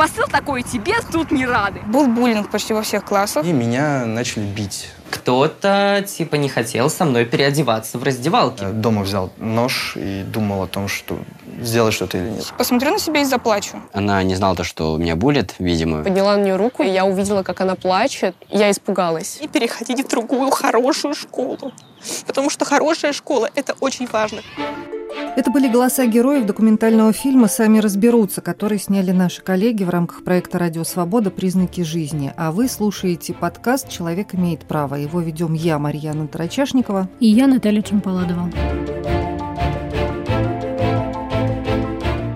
посыл такой, тебе тут не рады. Был буллинг почти во всех классах. И меня начали бить. Кто-то, типа, не хотел со мной переодеваться в раздевалке. Я дома взял нож и думал о том, что сделать что-то или нет. Посмотрю на себя и заплачу. Она не знала то, что меня булят, видимо. Подняла на нее руку, и я увидела, как она плачет. Я испугалась. И переходить в другую хорошую школу. Потому что хорошая школа – это очень важно. Это были голоса героев документального фильма «Сами разберутся», который сняли наши коллеги в рамках проекта «Радио Свобода. Признаки жизни». А вы слушаете подкаст «Человек имеет право». Его ведем я, Марьяна Тарачашникова. И я, Наталья Чемпаладова.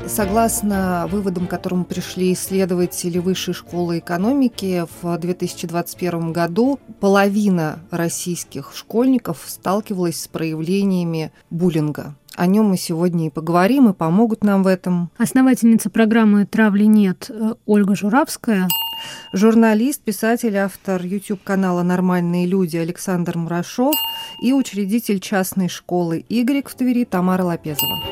Согласно выводам, к которым пришли исследователи Высшей школы экономики, в 2021 году половина российских школьников сталкивалась с проявлениями буллинга. О нем мы сегодня и поговорим, и помогут нам в этом. Основательница программы «Травли нет» Ольга Журавская. Журналист, писатель, автор YouTube-канала «Нормальные люди» Александр Мурашов и учредитель частной школы «Y» в Твери Тамара Лапезова.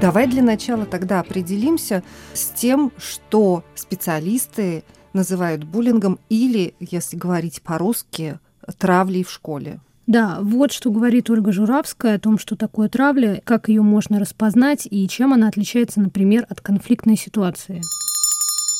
Давай для начала тогда определимся с тем, что специалисты называют буллингом или, если говорить по-русски, травлей в школе. Да, вот что говорит Ольга Журавская о том, что такое травля, как ее можно распознать и чем она отличается, например, от конфликтной ситуации.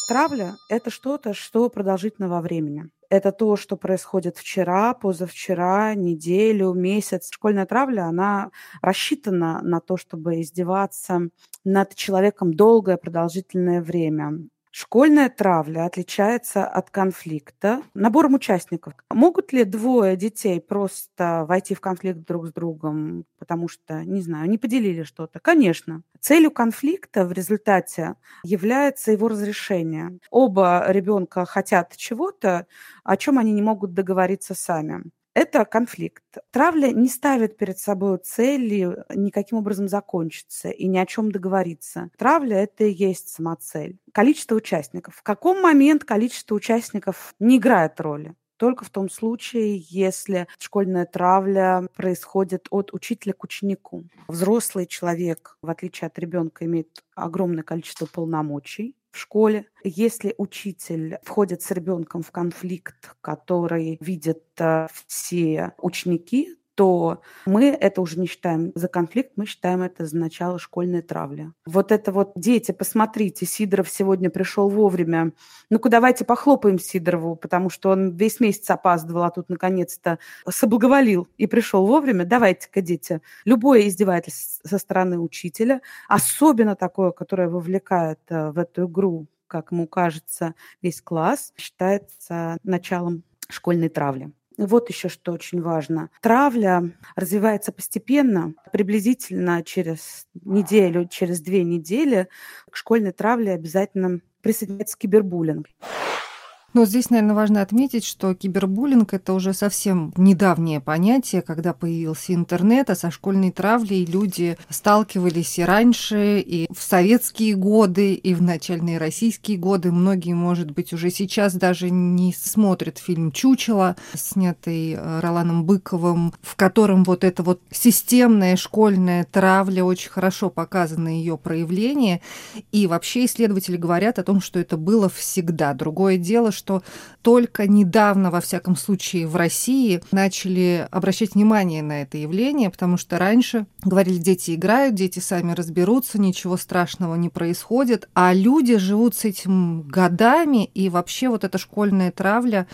Травля – это что-то, что продолжительно во времени. Это то, что происходит вчера, позавчера, неделю, месяц. Школьная травля, она рассчитана на то, чтобы издеваться над человеком долгое продолжительное время. Школьная травля отличается от конфликта набором участников. Могут ли двое детей просто войти в конфликт друг с другом, потому что, не знаю, не поделили что-то? Конечно. Целью конфликта в результате является его разрешение. Оба ребенка хотят чего-то, о чем они не могут договориться сами это конфликт. Травля не ставит перед собой цели никаким образом закончиться и ни о чем договориться. Травля – это и есть самоцель. Количество участников. В каком момент количество участников не играет роли? только в том случае, если школьная травля происходит от учителя к ученику. Взрослый человек, в отличие от ребенка, имеет огромное количество полномочий, в школе. Если учитель входит с ребенком в конфликт, который видят э, все ученики, то мы это уже не считаем за конфликт, мы считаем это за начало школьной травли. Вот это вот, дети, посмотрите, Сидоров сегодня пришел вовремя. Ну-ка, давайте похлопаем Сидорову, потому что он весь месяц опаздывал, а тут наконец-то соблаговолил и пришел вовремя. Давайте-ка, дети, любое издевательство со стороны учителя, особенно такое, которое вовлекает э, в эту игру как ему кажется, весь класс считается началом школьной травли. Вот еще что очень важно. Травля развивается постепенно, приблизительно через неделю, через две недели к школьной травле обязательно присоединяется кибербуллинг. Но здесь, наверное, важно отметить, что кибербуллинг – это уже совсем недавнее понятие, когда появился интернет, а со школьной травлей люди сталкивались и раньше, и в советские годы, и в начальные российские годы. Многие, может быть, уже сейчас даже не смотрят фильм «Чучело», снятый э, Роланом Быковым, в котором вот эта вот системная школьная травля, очень хорошо показано ее проявление. И вообще исследователи говорят о том, что это было всегда. Другое дело, что что только недавно, во всяком случае, в России начали обращать внимание на это явление, потому что раньше говорили, дети играют, дети сами разберутся, ничего страшного не происходит, а люди живут с этим годами, и вообще вот эта школьная травля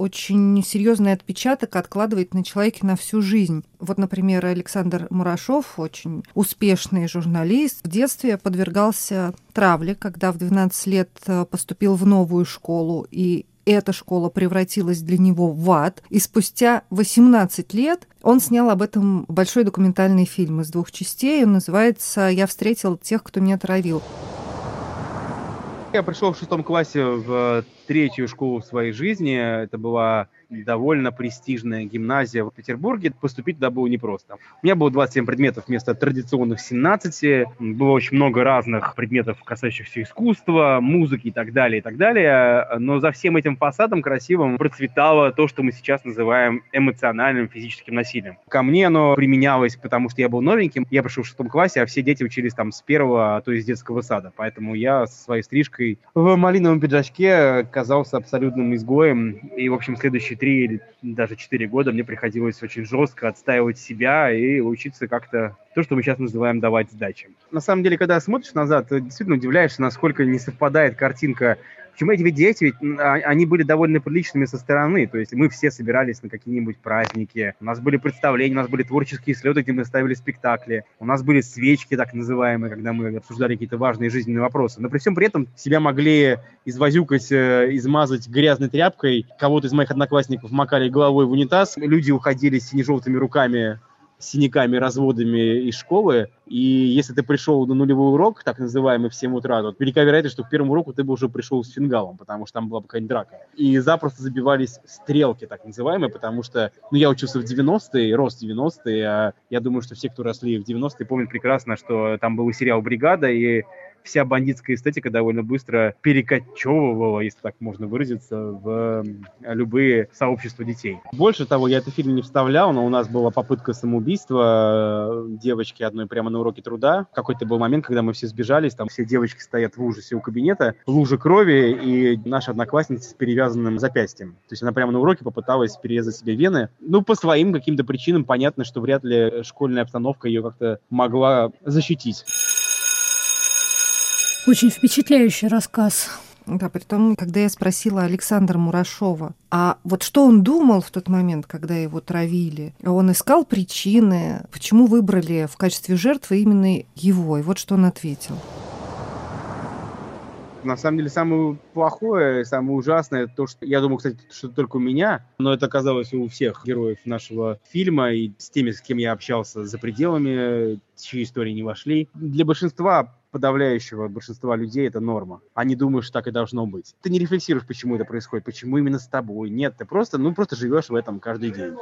очень серьезный отпечаток откладывает на человека на всю жизнь. Вот, например, Александр Мурашов, очень успешный журналист, в детстве подвергался травле, когда в 12 лет э, поступил в новую школу, и эта школа превратилась для него в ад. И спустя 18 лет он снял об этом большой документальный фильм из двух частей. Он называется «Я встретил тех, кто меня травил». Я пришел в шестом классе в третью школу в своей жизни. Это была довольно престижная гимназия в Петербурге. Поступить туда было непросто. У меня было 27 предметов вместо традиционных 17. Было очень много разных предметов, касающихся искусства, музыки и так далее, и так далее. Но за всем этим фасадом красивым процветало то, что мы сейчас называем эмоциональным физическим насилием. Ко мне оно применялось, потому что я был новеньким. Я пришел в шестом классе, а все дети учились там с первого, а то и с детского сада. Поэтому я со своей стрижкой в малиновом пиджачке казался абсолютным изгоем. И, в общем, следующие три или даже четыре года мне приходилось очень жестко отстаивать себя и учиться как-то то, что мы сейчас называем давать сдачи. На самом деле, когда смотришь назад, ты действительно удивляешься, насколько не совпадает картинка Почему эти дети, ведь а, они были довольно приличными со стороны, то есть мы все собирались на какие-нибудь праздники, у нас были представления, у нас были творческие слеты, где мы ставили спектакли, у нас были свечки так называемые, когда мы обсуждали какие-то важные жизненные вопросы, но при всем при этом себя могли извозюкать, э, измазать грязной тряпкой, кого-то из моих одноклассников макали головой в унитаз, люди уходили с сине-желтыми руками синяками, разводами из школы, и если ты пришел на нулевой урок, так называемый в 7 утра, то велика вероятность, что к первому уроку ты бы уже пришел с фингалом, потому что там была какая-нибудь драка. И запросто забивались стрелки, так называемые, потому что, ну, я учился в 90-е, рост 90-е, а я думаю, что все, кто росли в 90-е, помнят прекрасно, что там был сериал «Бригада», и вся бандитская эстетика довольно быстро перекочевывала, если так можно выразиться, в любые сообщества детей. Больше того, я этот фильм не вставлял, но у нас была попытка самоубийства э, девочки одной прямо на уроке труда. Какой-то был момент, когда мы все сбежались, там все девочки стоят в ужасе у кабинета, лужа крови, и наша одноклассница с перевязанным запястьем. То есть она прямо на уроке попыталась перерезать себе вены. Ну, по своим каким-то причинам понятно, что вряд ли школьная обстановка ее как-то могла защитить. Очень впечатляющий рассказ. Да, при том, когда я спросила Александра Мурашова, а вот что он думал в тот момент, когда его травили? Он искал причины, почему выбрали в качестве жертвы именно его, и вот что он ответил. На самом деле, самое плохое, самое ужасное, то, что я думал, кстати, что только у меня, но это оказалось у всех героев нашего фильма и с теми, с кем я общался за пределами, чьи истории не вошли. Для большинства подавляющего большинства людей это норма. Они думают, что так и должно быть. Ты не рефлексируешь, почему это происходит, почему именно с тобой. Нет, ты просто, ну, просто живешь в этом каждый день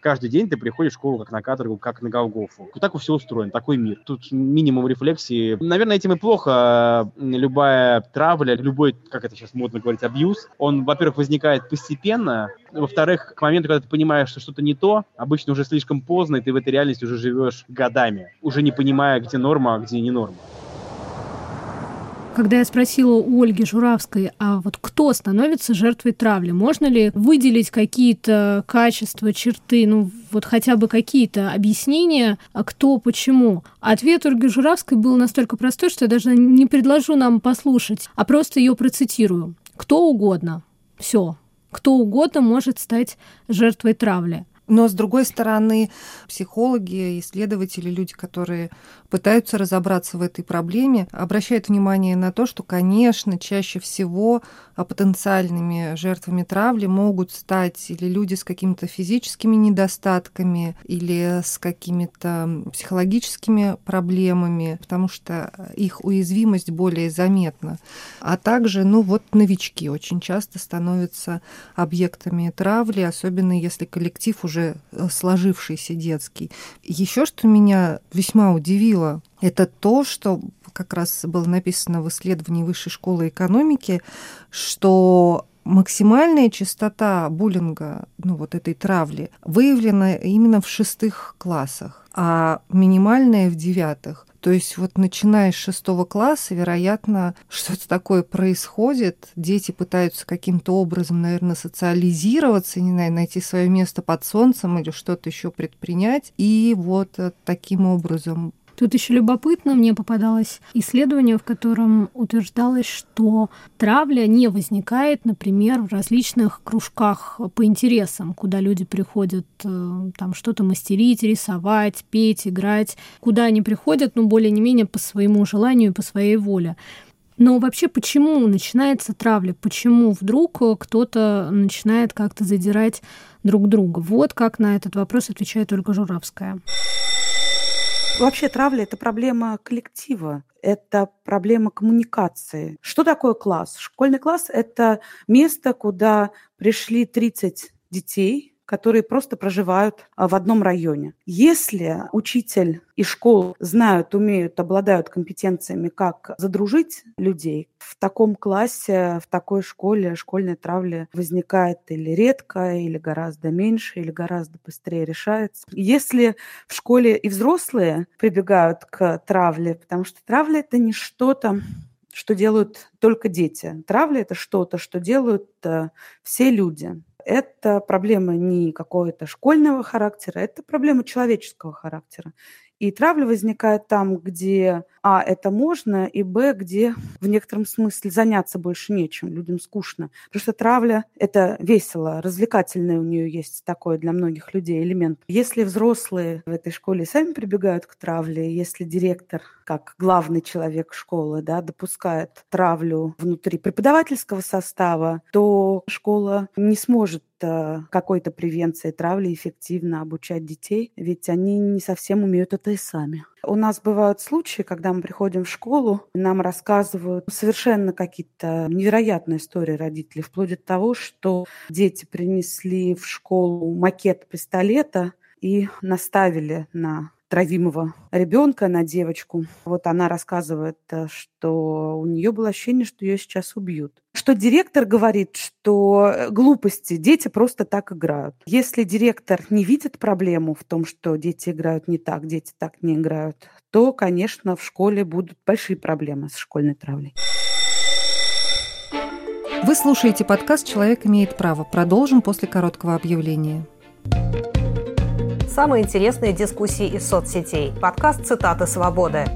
каждый день ты приходишь в школу как на каторгу, как на Голгофу. Так все устроено, такой мир. Тут минимум рефлексии. Наверное, этим и плохо. Любая травля, любой, как это сейчас модно говорить, абьюз, он, во-первых, возникает постепенно, во-вторых, к моменту, когда ты понимаешь, что что-то не то, обычно уже слишком поздно, и ты в этой реальности уже живешь годами, уже не понимая, где норма, а где не норма. Когда я спросила у Ольги Журавской, а вот кто становится жертвой травли, можно ли выделить какие-то качества, черты, ну вот хотя бы какие-то объяснения, а кто, почему? Ответ Ольги Журавской был настолько простой, что я даже не предложу нам послушать, а просто ее процитирую. Кто угодно. Все. Кто угодно может стать жертвой травли. Но, с другой стороны, психологи, исследователи, люди, которые пытаются разобраться в этой проблеме, обращают внимание на то, что, конечно, чаще всего потенциальными жертвами травли могут стать или люди с какими-то физическими недостатками, или с какими-то психологическими проблемами, потому что их уязвимость более заметна. А также, ну вот, новички очень часто становятся объектами травли, особенно если коллектив уже уже э, сложившийся детский. Еще что меня весьма удивило, это то, что как раз было написано в исследовании Высшей школы экономики, что максимальная частота буллинга, ну вот этой травли, выявлена именно в шестых классах, а минимальная в девятых. То есть вот начиная с шестого класса, вероятно, что-то такое происходит. Дети пытаются каким-то образом, наверное, социализироваться, не знаю, найти свое место под солнцем или что-то еще предпринять. И вот э, таким образом Тут еще любопытно, мне попадалось исследование, в котором утверждалось, что травля не возникает, например, в различных кружках по интересам, куда люди приходят э, там что-то мастерить, рисовать, петь, играть, куда они приходят, ну, более-не-менее по своему желанию и по своей воле. Но вообще, почему начинается травля? Почему вдруг кто-то начинает как-то задирать друг друга? Вот как на этот вопрос отвечает Ольга Журавская. Вообще травля – это проблема коллектива, это проблема коммуникации. Что такое класс? Школьный класс – это место, куда пришли 30 детей, которые просто проживают а, в одном районе. Если учитель и школа знают, умеют, обладают компетенциями, как задружить людей, в таком классе, в такой школе школьная травля возникает или редко, или гораздо меньше, или гораздо быстрее решается. Если в школе и взрослые прибегают к травле, потому что травля – это не что-то, что делают только дети. Травля – это что-то, что делают э, все люди. Это проблема не какого-то школьного характера, это проблема человеческого характера. И травля возникает там, где, а, это можно, и, б, где в некотором смысле заняться больше нечем, людям скучно. Потому что травля – это весело, развлекательный у нее есть такой для многих людей элемент. Если взрослые в этой школе сами прибегают к травле, если директор, как главный человек школы, да, допускает травлю внутри преподавательского состава, то школа не сможет какой-то превенции травли эффективно обучать детей, ведь они не совсем умеют это и сами. У нас бывают случаи, когда мы приходим в школу, нам рассказывают совершенно какие-то невероятные истории родителей, вплоть до того, что дети принесли в школу макет пистолета и наставили на травимого ребенка, на девочку. Вот она рассказывает, э, что у нее было ощущение, что ее сейчас убьют. Что директор говорит, что э, глупости, дети просто так играют. Если директор не видит проблему в том, что дети играют не так, дети так не играют, то, конечно, в школе будут большие проблемы с школьной травлей. Вы слушаете подкаст «Человек имеет право». Продолжим после короткого объявления. Самые интересные дискуссии из соцсетей. Подкаст «Цитаты свободы».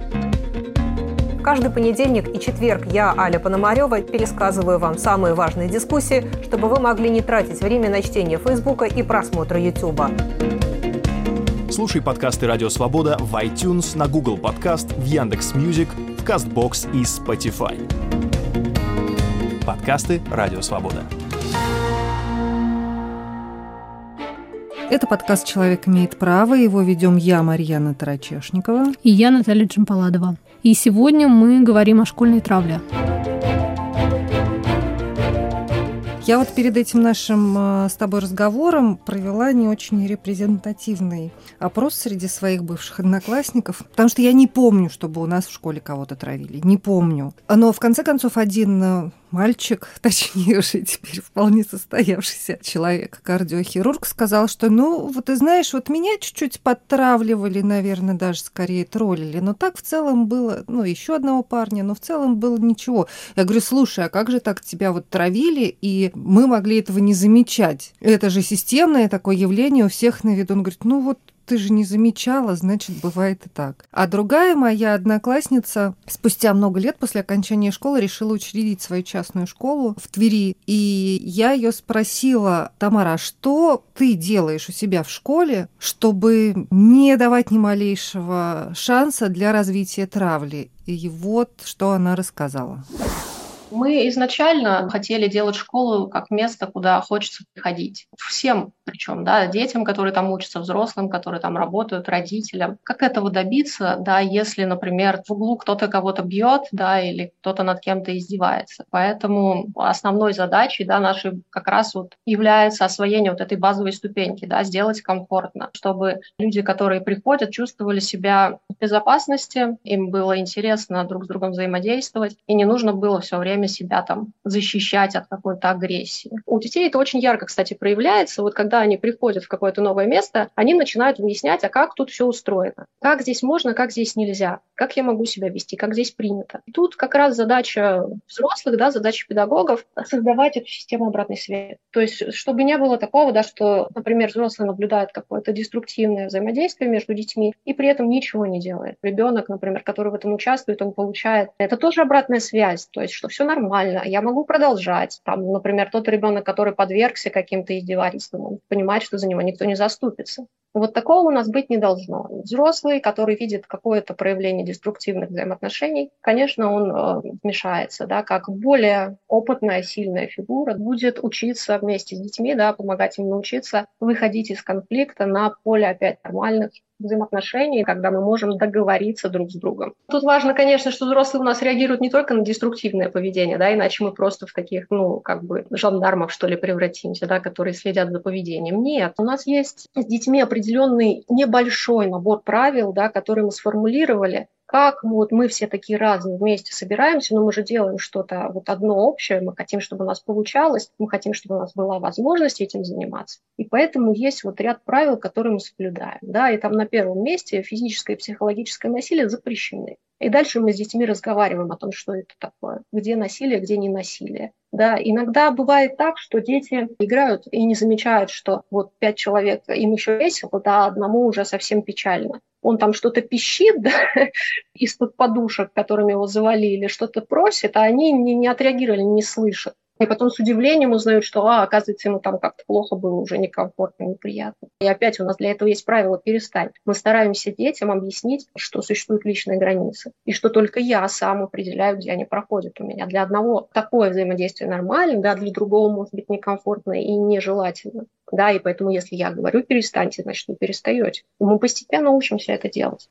Каждый понедельник и четверг я, Аля Пономарева, пересказываю вам самые важные дискуссии, чтобы вы могли не тратить время на чтение Фейсбука и просмотра Ютуба. Слушай подкасты «Радио Свобода» в iTunes, на Google Podcast, в Яндекс Music, в Castbox и Spotify. Подкасты «Радио Свобода». Это подкаст «Человек имеет право». Его ведем я, Марьяна Тарачешникова. И я, Наталья Джампаладова. И сегодня мы говорим о школьной травле. Я вот перед этим нашим э, с тобой разговором провела не очень репрезентативный опрос среди своих бывших одноклассников, потому что я не помню, чтобы у нас в школе кого-то травили. Не помню. Но в конце концов один э, мальчик, точнее уже теперь вполне состоявшийся человек, кардиохирург, сказал, что, ну, вот ты знаешь, вот меня чуть-чуть подтравливали, наверное, даже скорее троллили, но так в целом было, ну, еще одного парня, но в целом было ничего. Я говорю, слушай, а как же так тебя вот травили, и мы могли этого не замечать? Это же системное такое явление у всех на виду. Он говорит, ну вот ты же не замечала, значит, бывает и так. А другая моя одноклассница спустя много лет после окончания школы решила учредить свою частную школу в Твери. И я ее спросила, Тамара, а что ты делаешь у себя в школе, чтобы не давать ни малейшего шанса для развития травли? И вот что она рассказала. Мы изначально хотели делать школу как место, куда хочется приходить. Всем причем, да, детям, которые там учатся, взрослым, которые там работают, родителям. Как этого добиться, да, если, например, в углу кто-то кого-то бьет, да, или кто-то над кем-то издевается. Поэтому основной задачей, да, нашей как раз вот является освоение вот этой базовой ступеньки, да, сделать комфортно, чтобы люди, которые приходят, чувствовали себя в безопасности, им было интересно друг с другом взаимодействовать, и не нужно было все время время себя там защищать от какой-то агрессии. У детей это очень ярко, кстати, проявляется. Вот когда они приходят в какое-то новое место, они начинают выяснять, а как тут все устроено, как здесь можно, как здесь нельзя, как я могу себя вести, как здесь принято. И тут как раз задача взрослых, да, задача педагогов создавать эту систему обратной связи. То есть, чтобы не было такого, да, что, например, взрослый наблюдает какое-то деструктивное взаимодействие между детьми и при этом ничего не делает. Ребенок, например, который в этом участвует, он получает. Это тоже обратная связь, то есть, что все нормально, я могу продолжать. Там, например, тот ребенок, который подвергся каким-то издевательствам, он понимает, что за него никто не заступится. Вот такого у нас быть не должно. Взрослый, который видит какое-то проявление деструктивных взаимоотношений, конечно, он э, вмешается, да, как более опытная, сильная фигура будет учиться вместе с детьми, да, помогать им научиться выходить из конфликта на поле опять нормальных взаимоотношений, когда мы можем договориться друг с другом. Тут важно, конечно, что взрослые у нас реагируют не только на деструктивное поведение, да, иначе мы просто в таких, ну, как бы жандармов, что ли, превратимся, да, которые следят за поведением. Нет, у нас есть с детьми определенный небольшой набор правил, да, которые мы сформулировали, как вот мы все такие разные вместе собираемся, но мы же делаем что-то вот одно общее, мы хотим, чтобы у нас получалось, мы хотим, чтобы у нас была возможность этим заниматься. И поэтому есть вот ряд правил, которые мы соблюдаем. Да, и там на первом месте физическое и психологическое насилие запрещены. И дальше мы с детьми разговариваем о том, что это такое, где насилие, где не насилие. Да, иногда бывает так, что дети играют и не замечают, что вот пять человек им еще весело, да, одному уже совсем печально он там что-то пищит да, из-под подушек, которыми его завалили, что-то просит, а они не, не отреагировали, не слышат. И потом с удивлением узнают, что, а, оказывается, ему там как-то плохо было, уже некомфортно, неприятно. И опять у нас для этого есть правило «перестань». Мы стараемся детям объяснить, что существуют личные границы, и что только я сам определяю, где они проходят у меня. Для одного такое взаимодействие нормально, да, для другого может быть некомфортно и нежелательно. Да, и поэтому, если я говорю «перестаньте», значит, вы перестаете. И мы постепенно учимся это делать.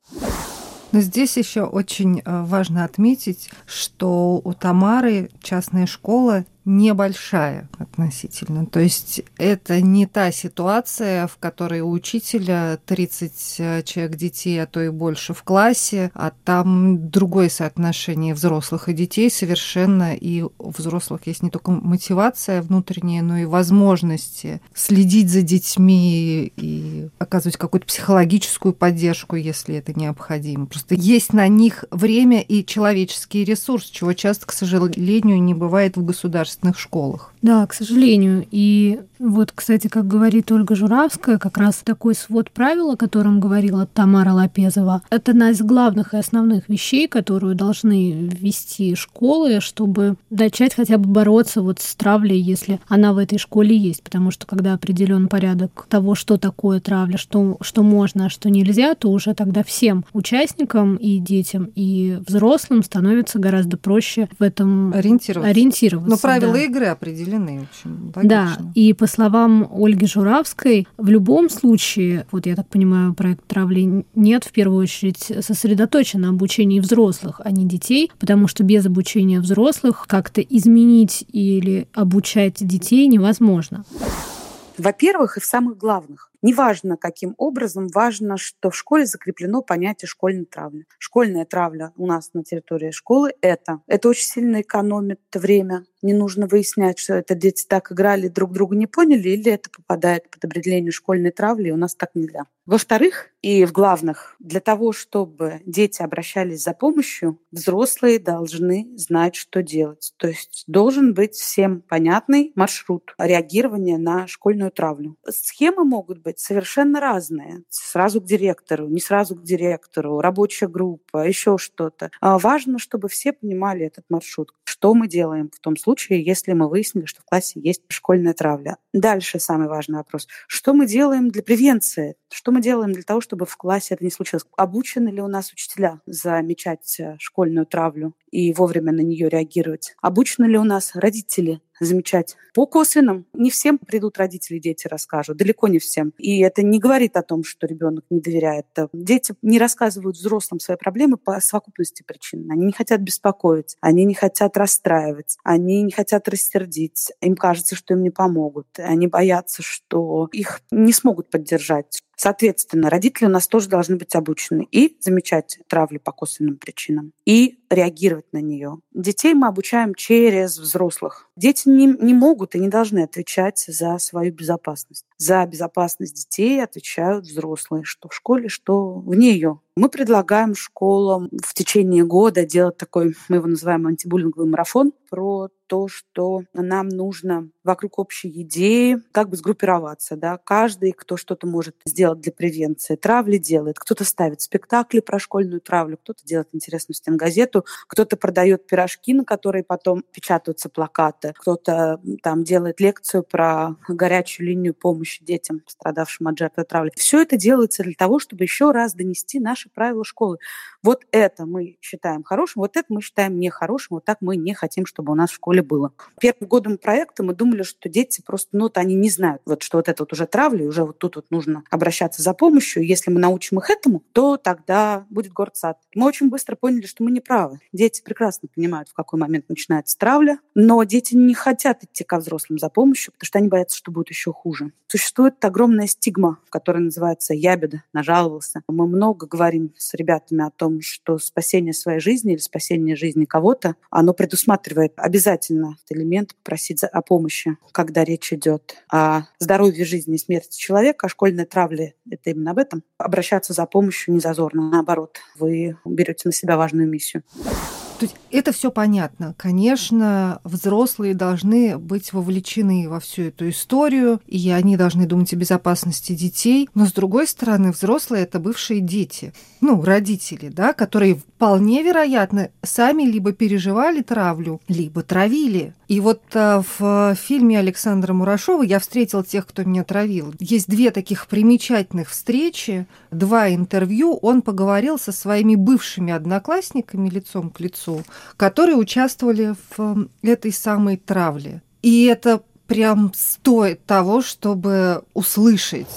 Но здесь еще очень э, важно отметить, что у Тамары частная школа небольшая относительно. То есть это не та ситуация, в которой у учителя 30 э, человек детей, а то и больше в классе, а там другое соотношение взрослых и детей совершенно, и у взрослых есть не только мотивация внутренняя, но и возможности следить за детьми и оказывать какую-то психологическую поддержку, если это необходимо. Просто есть на них время и человеческий ресурс, чего часто, к сожалению, не бывает в государстве государственных школах. Да, к сожалению. И вот, кстати, как говорит Ольга Журавская, как раз такой свод правил, о котором говорила Тамара Лапезова, это одна из главных и основных вещей, которую должны ввести школы, чтобы начать хотя бы бороться вот с травлей, если она в этой школе есть. Потому что когда определен порядок того, что такое травля, что, что можно, а что нельзя, то уже тогда всем участникам и детям, и взрослым становится гораздо проще в этом ориентироваться. ориентироваться Но правила да. игры определены, в общем, логично. Да, и по словам Ольги Журавской, в любом случае, вот я так понимаю, проект травли нет в первую очередь сосредоточен на обучении взрослых, а не детей, потому что без обучения взрослых как-то изменить или обучать детей невозможно. Во-первых, и в самых главных. Неважно, каким образом, важно, что в школе закреплено понятие школьной травли. Школьная травля у нас на территории школы – это. Это очень сильно экономит время. Не нужно выяснять, что это дети так играли, друг друга не поняли, или это попадает под определение школьной травли, и у нас так нельзя. Во-вторых, и в главных, для того, чтобы дети обращались за помощью, взрослые должны знать, что делать. То есть должен быть всем понятный маршрут реагирования на школьную травлю. Схемы могут быть совершенно разные. Сразу к директору, не сразу к директору, рабочая группа, еще что-то. А важно, чтобы все понимали этот маршрут. Что мы делаем в том случае, если мы выяснили, что в классе есть школьная травля. Дальше самый важный вопрос. Что мы делаем для превенции? Что мы делаем для того, чтобы в классе это не случилось? Обучены ли у нас учителя замечать э, школьную травлю и вовремя на нее реагировать? Обучены ли у нас родители замечать. По косвенным не всем придут родители, дети расскажут, далеко не всем. И это не говорит о том, что ребенок не доверяет. Дети не рассказывают взрослым свои проблемы по совокупности причин. Они не хотят беспокоить, они не хотят расстраивать, они не хотят рассердить. Им кажется, что им не помогут. Они боятся, что их не смогут поддержать. Соответственно, родители у нас тоже должны быть обучены и замечать травлю по косвенным причинам, и реагировать на нее. Детей мы обучаем через взрослых. Дети не, не могут и не должны отвечать за свою безопасность. За безопасность детей отвечают взрослые, что в школе, что вне ее. Мы предлагаем школам в течение года делать такой, мы его называем антибуллинговый марафон, про то, что нам нужно вокруг общей идеи как бы сгруппироваться. Да? Каждый, кто что-то может сделать для превенции, травли делает. Кто-то ставит спектакли про школьную травлю, кто-то делает интересную стенгазету, кто-то продает пирожки, на которые потом печатаются плакаты, кто-то там делает лекцию про горячую линию помощи помощи детям, пострадавшим от жертвы травли. Все это делается для того, чтобы еще раз донести наши правила школы. Вот это мы считаем хорошим, вот это мы считаем нехорошим, вот так мы не хотим, чтобы у нас в школе было. Первым годом проекта мы думали, что дети просто, ну, вот они не знают, вот, что вот это вот уже травля, уже вот тут вот нужно обращаться за помощью. Если мы научим их этому, то тогда будет город сад. Мы очень быстро поняли, что мы не правы. Дети прекрасно понимают, в какой момент начинается травля, но дети не хотят идти ко взрослым за помощью, потому что они боятся, что будет еще хуже. Существует огромная стигма, которая называется «ябеда», «нажаловался». Мы много говорим с ребятами о том, что спасение своей жизни или спасение жизни кого-то, оно предусматривает обязательно элемент попросить за, о помощи, когда речь идет о здоровье жизни и смерти человека, а школьная травля — это именно об этом. Обращаться за помощью не зазорно, наоборот, вы берете на себя важную миссию. То есть это все понятно. Конечно, взрослые должны быть вовлечены во всю эту историю, и они должны думать о безопасности детей. Но с другой стороны, взрослые это бывшие дети, ну, родители, да, которые вполне вероятно сами либо переживали травлю, либо травили. И вот а, в фильме Александра Мурашова «Я встретил тех, кто меня травил» есть две таких примечательных встречи, два интервью. Он поговорил со своими бывшими одноклассниками лицом к лицу, лицу, которые участвовали в этой самой травле. И это прям стоит того, чтобы услышать.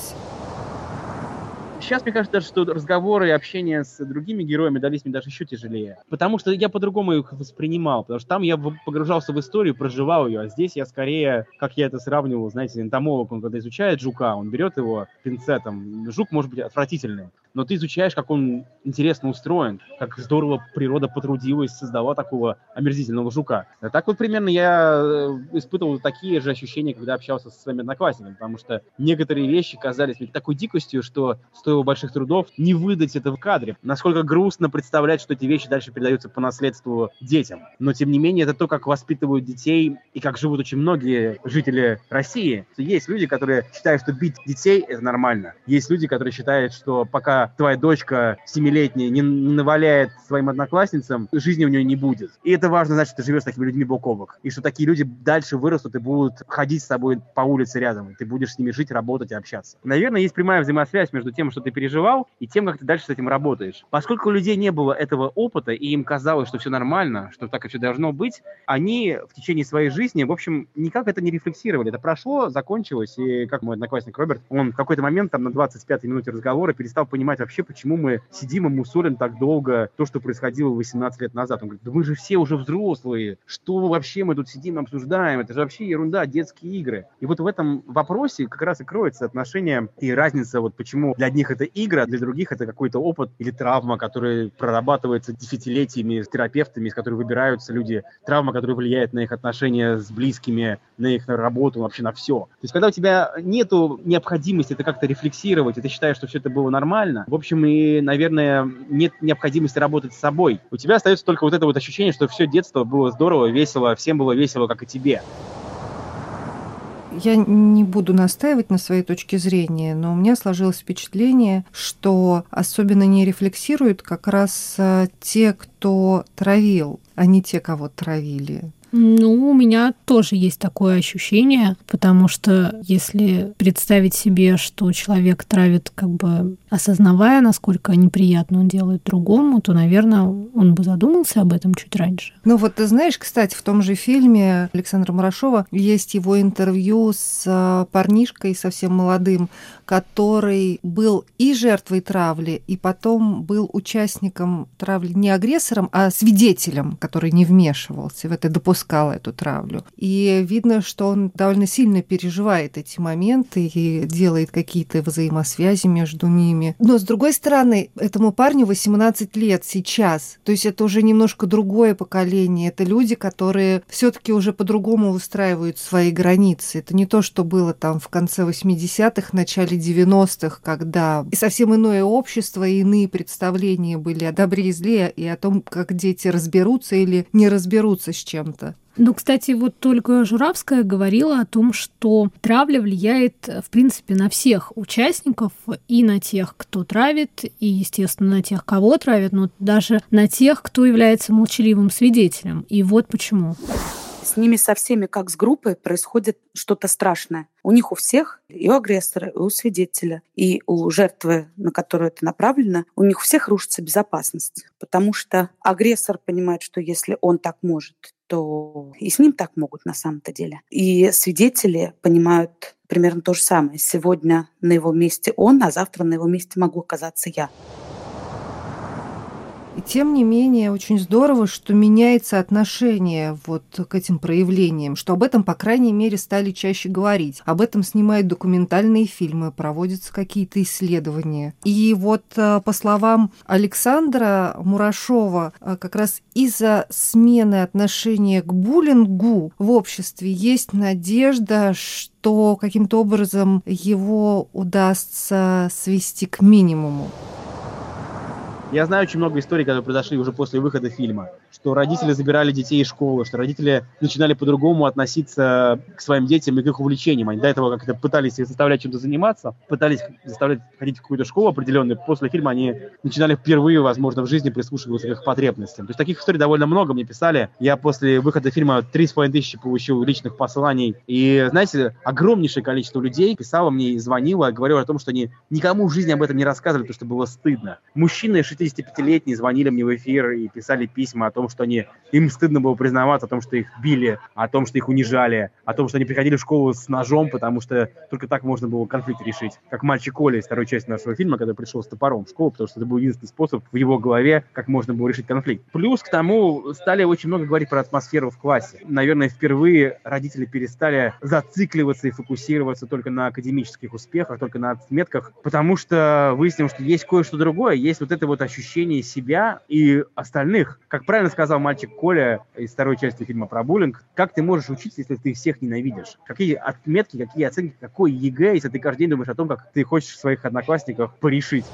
Сейчас, мне кажется, что разговоры и общение с другими героями дались мне даже еще тяжелее. Потому что я по-другому их воспринимал. Потому что там я погружался в историю, проживал ее. А здесь я скорее, как я это сравнивал, знаете, энтомолог, он когда изучает жука, он берет его пинцетом. Жук может быть отвратительный но ты изучаешь, как он интересно устроен, как здорово природа потрудилась, создала такого омерзительного жука. Так вот примерно я э, испытывал такие же ощущения, когда общался со своими одноклассниками, потому что некоторые вещи казались мне такой дикостью, что стоило больших трудов не выдать это в кадре. Насколько грустно представлять, что эти вещи дальше передаются по наследству детям. Но тем не менее, это то, как воспитывают детей и как живут очень многие жители России. Есть люди, которые считают, что бить детей – это нормально. Есть люди, которые считают, что пока твоя дочка семилетняя не, не наваляет своим одноклассницам, жизни у нее не будет. И это важно знать, что ты живешь с такими людьми бок о бок. И что такие люди дальше вырастут и будут ходить с тобой по улице рядом. Ты будешь с ними жить, работать и общаться. Наверное, есть прямая взаимосвязь между тем, что ты переживал, и тем, как ты дальше с этим работаешь. Поскольку у людей не было этого опыта, и им казалось, что все нормально, что так и все должно быть, они в течение своей жизни, в общем, никак это не рефлексировали. Это прошло, закончилось, и как мой одноклассник Роберт, он в какой-то момент, там, на 25-й минуте разговора перестал понимать, вообще, почему мы сидим и мусорим так долго то, что происходило 18 лет назад. Он говорит, да мы же все уже взрослые, что вообще мы тут сидим обсуждаем, это же вообще ерунда, детские игры. И вот в этом вопросе как раз и кроется отношение и разница, вот почему для одних это игра, для других это какой-то опыт или травма, которая прорабатывается десятилетиями с терапевтами, из которых выбираются люди, травма, которая влияет на их отношения с близкими, на их работу, вообще на все. То есть, когда у тебя нету необходимости это как-то рефлексировать, и ты считаешь, что все это было нормально, в общем, и, наверное, нет необходимости работать с собой. У тебя остается только вот это вот ощущение, что все детство было здорово, весело, всем было весело, как и тебе. Я не буду настаивать на своей точке зрения, но у меня сложилось впечатление, что особенно не рефлексируют как раз э, те, кто травил, а не те, кого травили. Ну, у меня тоже есть такое ощущение, потому что если представить себе, что человек травит, как бы осознавая, насколько неприятно он делает другому, то, наверное, он бы задумался об этом чуть раньше. Ну вот ты знаешь, кстати, в том же фильме Александра Марашова есть его интервью с э, парнишкой совсем молодым, который был и жертвой травли, и потом был участником травли не агрессором, а свидетелем, который не вмешивался в это, допускал эту травлю. И видно, что он довольно сильно переживает эти моменты и делает какие-то взаимосвязи между ними. Но, с другой стороны, этому парню 18 лет сейчас. То есть это уже немножко другое поколение. Это люди, которые все таки уже по-другому выстраивают свои границы. Это не то, что было там в конце 80-х, начале 90-х, когда совсем иное общество, и иные представления были о добре и зле, и о том, как дети разберутся или не разберутся с чем-то. Ну, кстати, вот только Журавская говорила о том, что травля влияет, в принципе, на всех участников, и на тех, кто травит, и, естественно, на тех, кого травит, но даже на тех, кто является молчаливым свидетелем. И вот почему С ними со всеми, как с группой, происходит что-то страшное. У них у всех, и у агрессора, и у свидетеля, и у жертвы, на которую это направлено, у них у всех рушится безопасность. Потому что агрессор понимает, что если он так может, то и с ним так могут на самом-то деле. И свидетели понимают примерно то же самое. Сегодня на его месте он, а завтра на его месте могу оказаться я. Тем не менее, очень здорово, что меняется отношение вот к этим проявлениям, что об этом, по крайней мере, стали чаще говорить. Об этом снимают документальные фильмы, проводятся какие-то исследования. И вот, э, по словам Александра Мурашова, э, как раз из-за смены отношения к буллингу в обществе есть надежда, что каким-то образом его удастся свести к минимуму. Я знаю очень много историй, которые произошли уже после выхода фильма, что родители забирали детей из школы, что родители начинали по-другому относиться к своим детям и к их увлечениям. Они до этого как-то пытались их заставлять чем-то заниматься, пытались заставлять ходить в какую-то школу определенную. После фильма они начинали впервые, возможно, в жизни прислушиваться к их потребностям. То есть таких историй довольно много мне писали. Я после выхода фильма три с половиной тысячи получил личных посланий. И, знаете, огромнейшее количество людей писало мне и звонило, говорило о том, что они никому в жизни об этом не рассказывали, потому что было стыдно. Мужчины 65-летние звонили мне в эфир и писали письма о том, что они, им стыдно было признаваться о том, что их били, о том, что их унижали, о том, что они приходили в школу с ножом, потому что только так можно было конфликт решить. Как мальчик Коля из второй части нашего фильма, когда пришел с топором в школу, потому что это был единственный способ в его голове, как можно было решить конфликт. Плюс к тому стали очень много говорить про атмосферу в классе. Наверное, впервые родители перестали зацикливаться и фокусироваться только на академических успехах, только на отметках, потому что выяснилось, что есть кое-что другое, есть вот это вот ощущение себя и остальных. Как правильно сказал мальчик Коля из второй части фильма про буллинг, как ты можешь учиться, если ты всех ненавидишь? Какие отметки, какие оценки, какой ЕГЭ, если ты каждый день думаешь о том, как ты хочешь своих одноклассников порешить?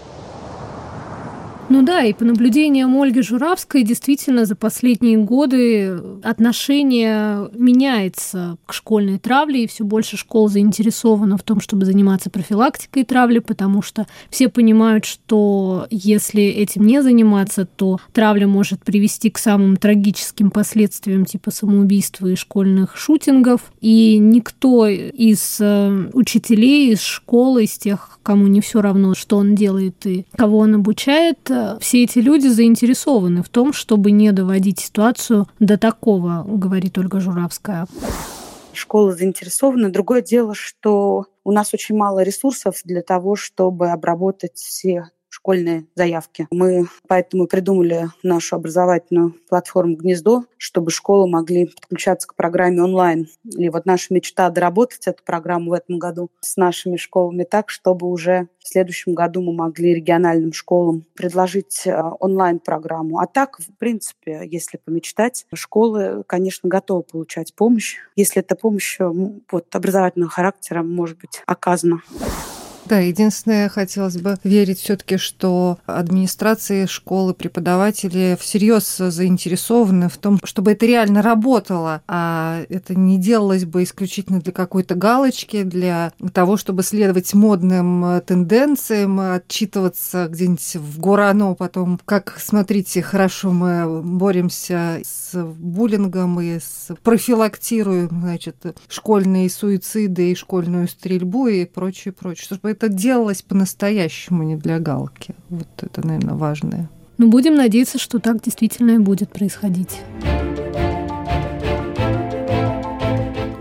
Ну да, и по наблюдениям Ольги Журавской, действительно, за последние годы отношение меняется к школьной травле, и все больше школ заинтересовано в том, чтобы заниматься профилактикой травли, потому что все понимают, что если этим не заниматься, то травля может привести к самым трагическим последствиям типа самоубийства и школьных шутингов, и никто из э, учителей, из школы, из тех, кому не все равно, что он делает и кого он обучает, все эти люди заинтересованы в том, чтобы не доводить ситуацию до такого, говорит Ольга Журавская. Школа заинтересована. Другое дело, что у нас очень мало ресурсов для того, чтобы обработать все школьные заявки. Мы поэтому придумали нашу образовательную платформу «Гнездо», чтобы школы могли подключаться к программе онлайн. И вот наша мечта доработать эту программу в этом году с нашими школами так, чтобы уже в следующем году мы могли региональным школам предложить э, онлайн-программу. А так, в принципе, если помечтать, школы, конечно, готовы получать помощь, если эта помощь вот, образовательного характера может быть оказана. Да, единственное, хотелось бы верить все-таки, что администрации школы, преподаватели всерьез заинтересованы в том, чтобы это реально работало, а это не делалось бы исключительно для какой-то галочки, для того, чтобы следовать модным тенденциям, отчитываться где-нибудь в Гурано потом, как, смотрите, хорошо мы боремся с буллингом и с профилактируем, значит, школьные суициды и школьную стрельбу и прочее, прочее. Чтобы это делалось по-настоящему, не для галки. Вот это, наверное, важное. Ну, будем надеяться, что так действительно и будет происходить.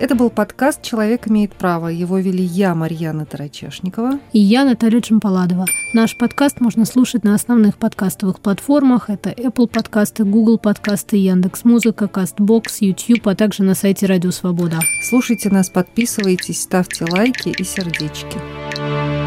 Это был подкаст «Человек имеет право». Его вели я, Марьяна Тарачешникова. И я, Наталья Джампаладова. Наш подкаст можно слушать на основных подкастовых платформах. Это Apple подкасты, Google подкасты, Яндекс.Музыка, Castbox, YouTube, а также на сайте Радио Свобода. Слушайте нас, подписывайтесь, ставьте лайки и сердечки.